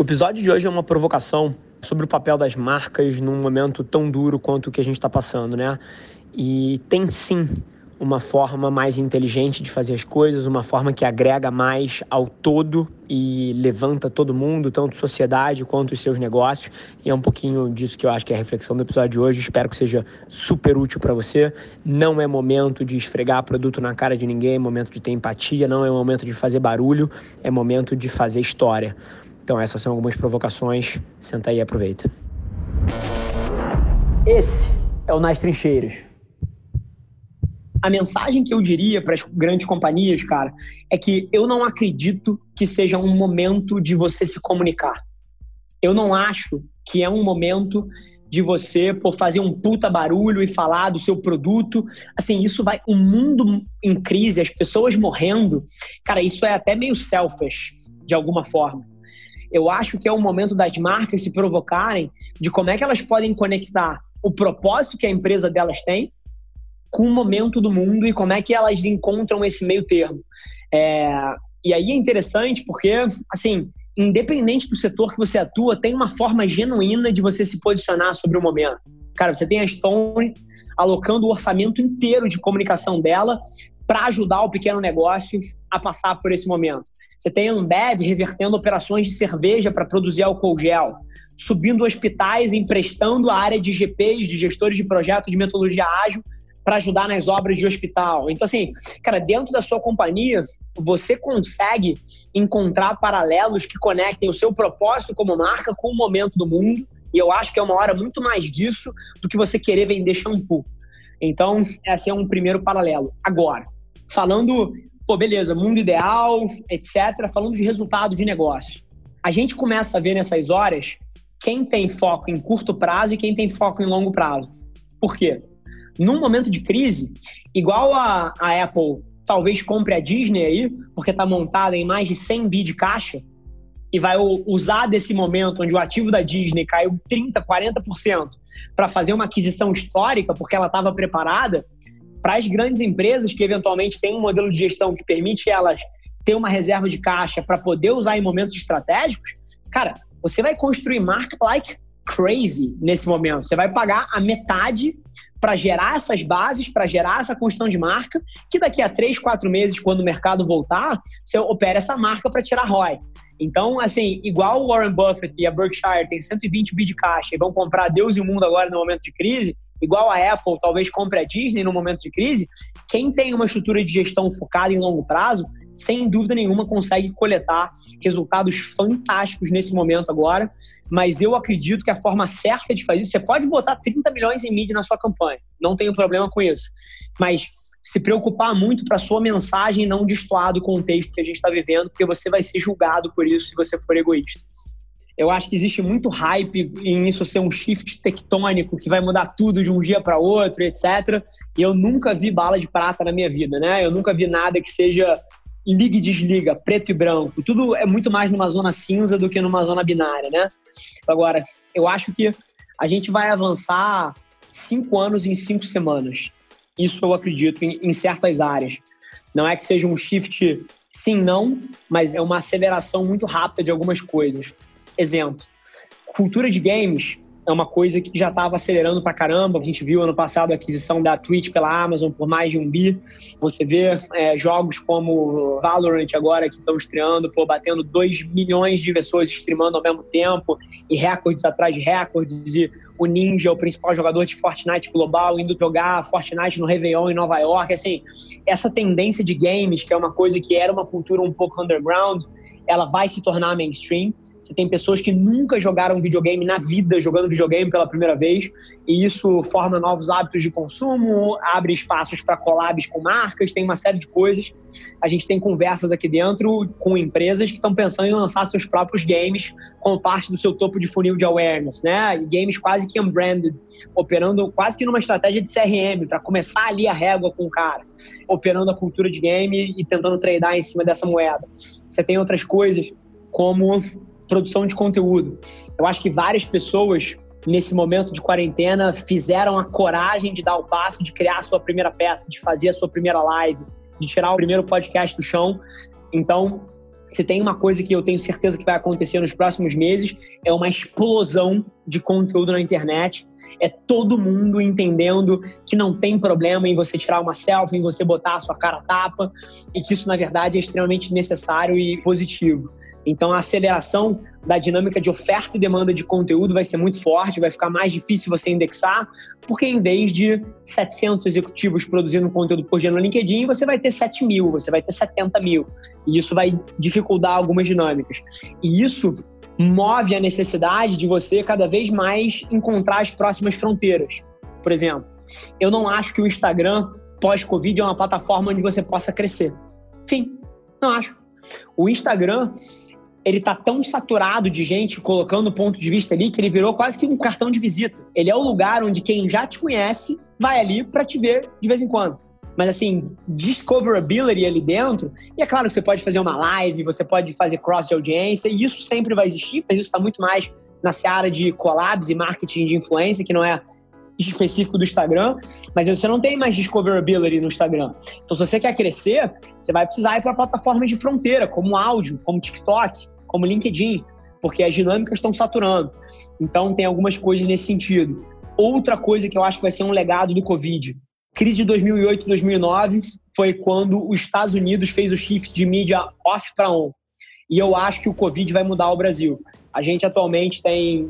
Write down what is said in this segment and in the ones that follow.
O episódio de hoje é uma provocação sobre o papel das marcas num momento tão duro quanto o que a gente está passando, né? E tem sim uma forma mais inteligente de fazer as coisas, uma forma que agrega mais ao todo e levanta todo mundo, tanto sociedade quanto os seus negócios. E é um pouquinho disso que eu acho que é a reflexão do episódio de hoje. Espero que seja super útil para você. Não é momento de esfregar produto na cara de ninguém, é momento de ter empatia, não é momento de fazer barulho, é momento de fazer história. Então essas são algumas provocações. Senta aí e aproveita. Esse é o Nas Trincheiras a mensagem que eu diria para as grandes companhias, cara, é que eu não acredito que seja um momento de você se comunicar. Eu não acho que é um momento de você por fazer um puta barulho e falar do seu produto. Assim, isso vai. O um mundo em crise, as pessoas morrendo. Cara, isso é até meio selfish, de alguma forma. Eu acho que é o momento das marcas se provocarem de como é que elas podem conectar o propósito que a empresa delas tem com o momento do mundo e como é que elas encontram esse meio termo. É, e aí é interessante porque, assim, independente do setor que você atua, tem uma forma genuína de você se posicionar sobre o momento. Cara, você tem a Stone alocando o orçamento inteiro de comunicação dela para ajudar o pequeno negócio a passar por esse momento. Você tem a Ambev revertendo operações de cerveja para produzir álcool gel, subindo hospitais, emprestando a área de GPs, de gestores de projeto de metodologia ágil, para ajudar nas obras de hospital. Então, assim, cara, dentro da sua companhia, você consegue encontrar paralelos que conectem o seu propósito como marca com o momento do mundo. E eu acho que é uma hora muito mais disso do que você querer vender shampoo. Então, esse é um primeiro paralelo. Agora, falando, pô, beleza, mundo ideal, etc., falando de resultado de negócio. A gente começa a ver nessas horas quem tem foco em curto prazo e quem tem foco em longo prazo. Por quê? num momento de crise, igual a, a Apple talvez compre a Disney aí, porque está montada em mais de 100 bi de caixa, e vai usar desse momento onde o ativo da Disney caiu 30%, 40% para fazer uma aquisição histórica, porque ela estava preparada, para as grandes empresas que eventualmente têm um modelo de gestão que permite elas ter uma reserva de caixa para poder usar em momentos estratégicos, cara, você vai construir marca like crazy nesse momento. Você vai pagar a metade para gerar essas bases, para gerar essa construção de marca, que daqui a três, quatro meses, quando o mercado voltar, você opera essa marca para tirar ROI. Então, assim, igual o Warren Buffett e a Berkshire tem 120 bi de caixa e vão comprar Deus e o mundo agora no momento de crise, igual a Apple talvez compre a Disney no momento de crise, quem tem uma estrutura de gestão focada em longo prazo, sem dúvida nenhuma consegue coletar resultados fantásticos nesse momento agora. Mas eu acredito que a forma certa de fazer isso, você pode botar 30 milhões em mídia na sua campanha, não tenho problema com isso. Mas se preocupar muito para sua mensagem não destoar do contexto que a gente está vivendo, porque você vai ser julgado por isso se você for egoísta. Eu acho que existe muito hype em isso ser um shift tectônico que vai mudar tudo de um dia para outro, etc. E eu nunca vi bala de prata na minha vida, né? Eu nunca vi nada que seja liga e desliga, preto e branco. Tudo é muito mais numa zona cinza do que numa zona binária, né? Agora, eu acho que a gente vai avançar cinco anos em cinco semanas. Isso eu acredito em, em certas áreas. Não é que seja um shift sim, não, mas é uma aceleração muito rápida de algumas coisas. Exemplo, cultura de games é uma coisa que já estava acelerando pra caramba. A gente viu ano passado a aquisição da Twitch pela Amazon por mais de um bi. Você vê é, jogos como Valorant agora que estão estreando, pô, batendo 2 milhões de pessoas streamando ao mesmo tempo e recordes atrás de recordes. E o Ninja, o principal jogador de Fortnite global, indo jogar Fortnite no Réveillon em Nova York. Assim, essa tendência de games, que é uma coisa que era uma cultura um pouco underground, ela vai se tornar mainstream. Você tem pessoas que nunca jogaram videogame na vida, jogando videogame pela primeira vez, e isso forma novos hábitos de consumo, abre espaços para collabs com marcas, tem uma série de coisas. A gente tem conversas aqui dentro com empresas que estão pensando em lançar seus próprios games como parte do seu topo de funil de awareness, né? Games quase que unbranded, operando quase que numa estratégia de CRM, para começar ali a régua com o cara, operando a cultura de game e tentando tradear em cima dessa moeda. Você tem outras coisas como produção de conteúdo. Eu acho que várias pessoas nesse momento de quarentena fizeram a coragem de dar o passo de criar a sua primeira peça, de fazer a sua primeira live, de tirar o primeiro podcast do chão. Então, se tem uma coisa que eu tenho certeza que vai acontecer nos próximos meses, é uma explosão de conteúdo na internet. É todo mundo entendendo que não tem problema em você tirar uma selfie, em você botar a sua cara tapa, e que isso, na verdade, é extremamente necessário e positivo. Então, a aceleração da dinâmica de oferta e demanda de conteúdo vai ser muito forte, vai ficar mais difícil você indexar, porque em vez de 700 executivos produzindo conteúdo por dia no LinkedIn, você vai ter 7 mil, você vai ter 70 mil. E isso vai dificultar algumas dinâmicas. E isso move a necessidade de você cada vez mais encontrar as próximas fronteiras. Por exemplo, eu não acho que o Instagram pós-Covid é uma plataforma onde você possa crescer. Enfim, não acho. O Instagram ele tá tão saturado de gente colocando ponto de vista ali que ele virou quase que um cartão de visita. Ele é o lugar onde quem já te conhece vai ali para te ver de vez em quando. Mas assim, discoverability ali dentro, e é claro que você pode fazer uma live, você pode fazer cross de audiência, e isso sempre vai existir, mas isso está muito mais na seara de collabs e marketing de influência, que não é específico do Instagram, mas você não tem mais discoverability no Instagram. Então, se você quer crescer, você vai precisar ir para plataformas de fronteira, como áudio, como TikTok, como LinkedIn, porque as dinâmicas estão saturando. Então, tem algumas coisas nesse sentido. Outra coisa que eu acho que vai ser um legado do Covid. Crise de 2008 2009 foi quando os Estados Unidos fez o shift de mídia off para on. E eu acho que o Covid vai mudar o Brasil. A gente atualmente tem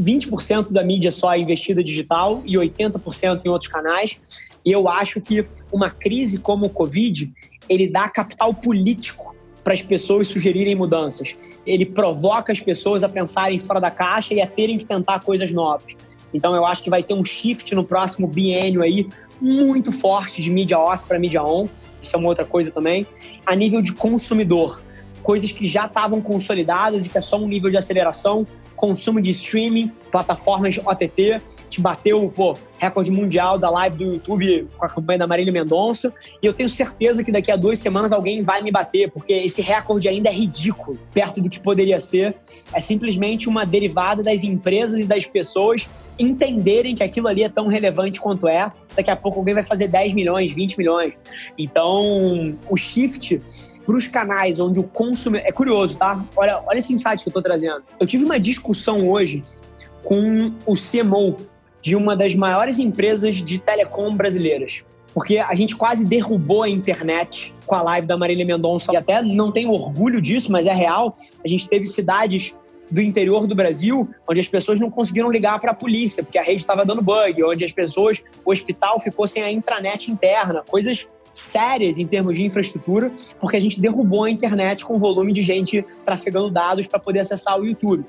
20% da mídia só é investida digital e 80% em outros canais. E eu acho que uma crise como o Covid, ele dá capital político para as pessoas sugerirem mudanças. Ele provoca as pessoas a pensarem fora da caixa e a terem que tentar coisas novas. Então eu acho que vai ter um shift no próximo biênio aí muito forte de mídia off para mídia on. Isso é uma outra coisa também. A nível de consumidor, coisas que já estavam consolidadas e que é só um nível de aceleração, consumo de streaming, plataformas OTT, te bateu, pô, recorde mundial da live do YouTube com a campanha da Marília Mendonça. E eu tenho certeza que daqui a duas semanas alguém vai me bater, porque esse recorde ainda é ridículo perto do que poderia ser. É simplesmente uma derivada das empresas e das pessoas entenderem que aquilo ali é tão relevante quanto é. Daqui a pouco alguém vai fazer 10 milhões, 20 milhões. Então, o shift para os canais onde o consumidor. É curioso, tá? Olha, olha esse insight que eu estou trazendo. Eu tive uma discussão hoje com o CMO de uma das maiores empresas de telecom brasileiras. Porque a gente quase derrubou a internet com a live da Marília Mendonça. E até não tenho orgulho disso, mas é real. A gente teve cidades do interior do Brasil, onde as pessoas não conseguiram ligar para a polícia, porque a rede estava dando bug, onde as pessoas, o hospital ficou sem a intranet interna, coisas sérias em termos de infraestrutura, porque a gente derrubou a internet com volume de gente trafegando dados para poder acessar o YouTube.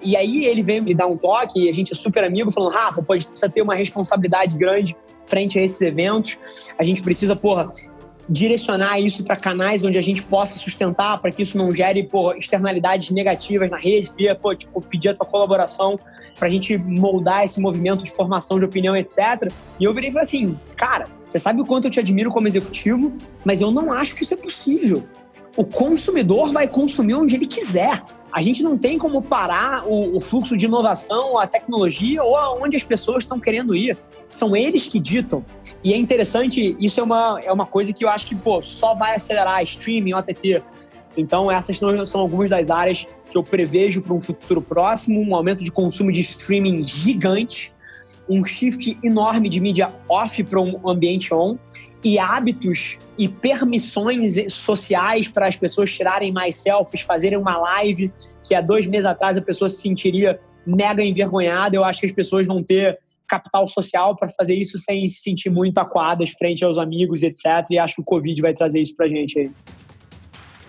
E aí ele veio me dar um toque, e a gente é super amigo, falando, Rafa, pode precisa ter uma responsabilidade grande frente a esses eventos. A gente precisa, porra, direcionar isso para canais onde a gente possa sustentar, para que isso não gere pô, externalidades negativas na rede, queria pô, tipo, pedir a tua colaboração para a gente moldar esse movimento de formação de opinião, etc. E eu virei e falei assim, cara, você sabe o quanto eu te admiro como executivo, mas eu não acho que isso é possível. O consumidor vai consumir onde ele quiser. A gente não tem como parar o, o fluxo de inovação, a tecnologia ou aonde as pessoas estão querendo ir. São eles que ditam. E é interessante, isso é uma, é uma coisa que eu acho que pô, só vai acelerar streaming, OTT. Então, essas são algumas das áreas que eu prevejo para um futuro próximo, um aumento de consumo de streaming gigante, um shift enorme de mídia off para um ambiente on e hábitos e permissões sociais para as pessoas tirarem mais selfies, fazerem uma live que há dois meses atrás a pessoa se sentiria mega envergonhada. Eu acho que as pessoas vão ter capital social para fazer isso sem se sentir muito aquadas frente aos amigos, etc. E acho que o Covid vai trazer isso para gente aí.